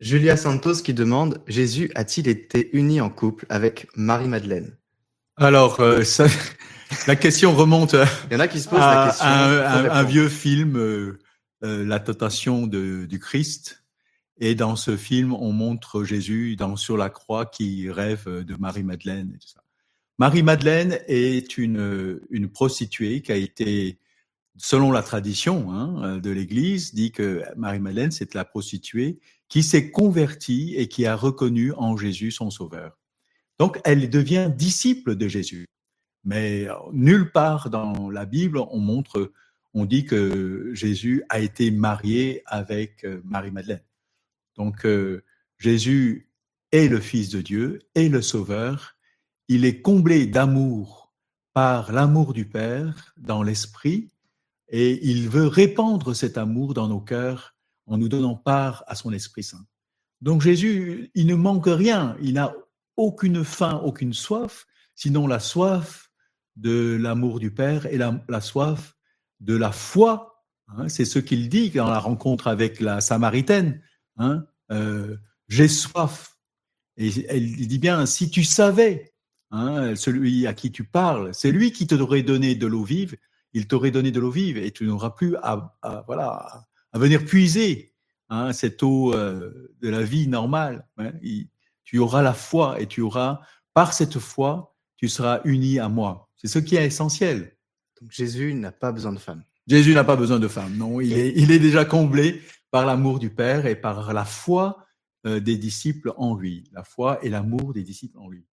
Julia Santos qui demande Jésus a-t-il été uni en couple avec Marie-Madeleine? Alors, euh, ça, la question remonte Il y en a qui se posent la à, question. à un, vieux film, euh, euh, La tentation de- du Christ. Et dans ce film, on montre Jésus dans, sur la croix qui rêve de Marie-Madeleine. Marie-Madeleine est une, une prostituée qui a été, selon la tradition hein, de l'Église, dit que Marie-Madeleine, c'est la prostituée qui s'est convertie et qui a reconnu en Jésus son sauveur. Donc, elle devient disciple de Jésus. Mais euh, nulle part dans la Bible, on montre, on dit que Jésus a été marié avec euh, Marie-Madeleine. Donc, euh, Jésus est le Fils de Dieu, est le Sauveur. Il est comblé d'amour par l'amour du Père dans l'Esprit et il veut répandre cet amour dans nos cœurs en nous donnant part à son Esprit Saint. Donc Jésus, il ne manque rien, il n'a aucune faim, aucune soif, sinon la soif de l'amour du Père et la, soif de la foi. hein. C'est ce qu'il dit dans la rencontre avec la Samaritaine. hein. Euh, J'ai soif. Et il dit bien, si tu savais, hein, celui à qui tu parles, c'est lui qui t'aurait donné de l'eau vive, il t'aurait donné de l'eau vive et tu n'auras plus à, à- voilà, à, venir puiser hein, cette eau euh, de la vie normale. hein. Il- tu auras la foi et tu auras, par cette foi, tu seras uni à moi. C'est ce qui est essentiel. Donc Jésus n'a pas besoin de femme. Jésus n'a pas besoin de femme, non, il est, il est déjà comblé par l'amour du Père et par la foi euh, des disciples en lui, la foi et l'amour des disciples en lui.